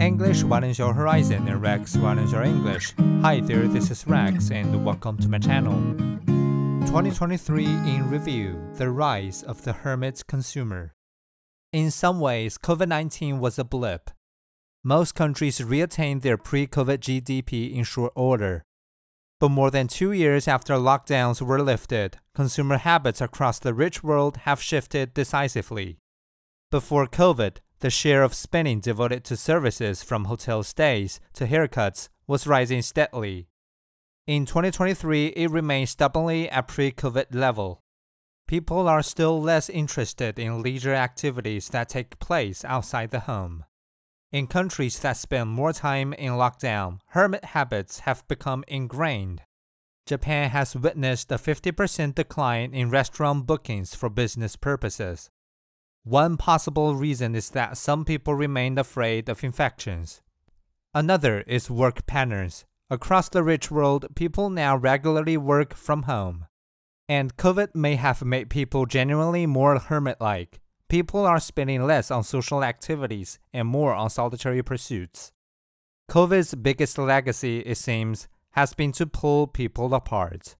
English widens your horizon and Rex widens your English. Hi there, this is Rex and welcome to my channel. 2023 in review The rise of the hermit consumer. In some ways, COVID 19 was a blip. Most countries reattained their pre COVID GDP in short order. But more than two years after lockdowns were lifted, consumer habits across the rich world have shifted decisively. Before COVID, the share of spending devoted to services from hotel stays to haircuts was rising steadily. In 2023, it remains stubbornly at pre COVID level. People are still less interested in leisure activities that take place outside the home. In countries that spend more time in lockdown, hermit habits have become ingrained. Japan has witnessed a 50% decline in restaurant bookings for business purposes. One possible reason is that some people remain afraid of infections. Another is work patterns. Across the rich world, people now regularly work from home. And COVID may have made people genuinely more hermit like. People are spending less on social activities and more on solitary pursuits. COVID's biggest legacy, it seems, has been to pull people apart.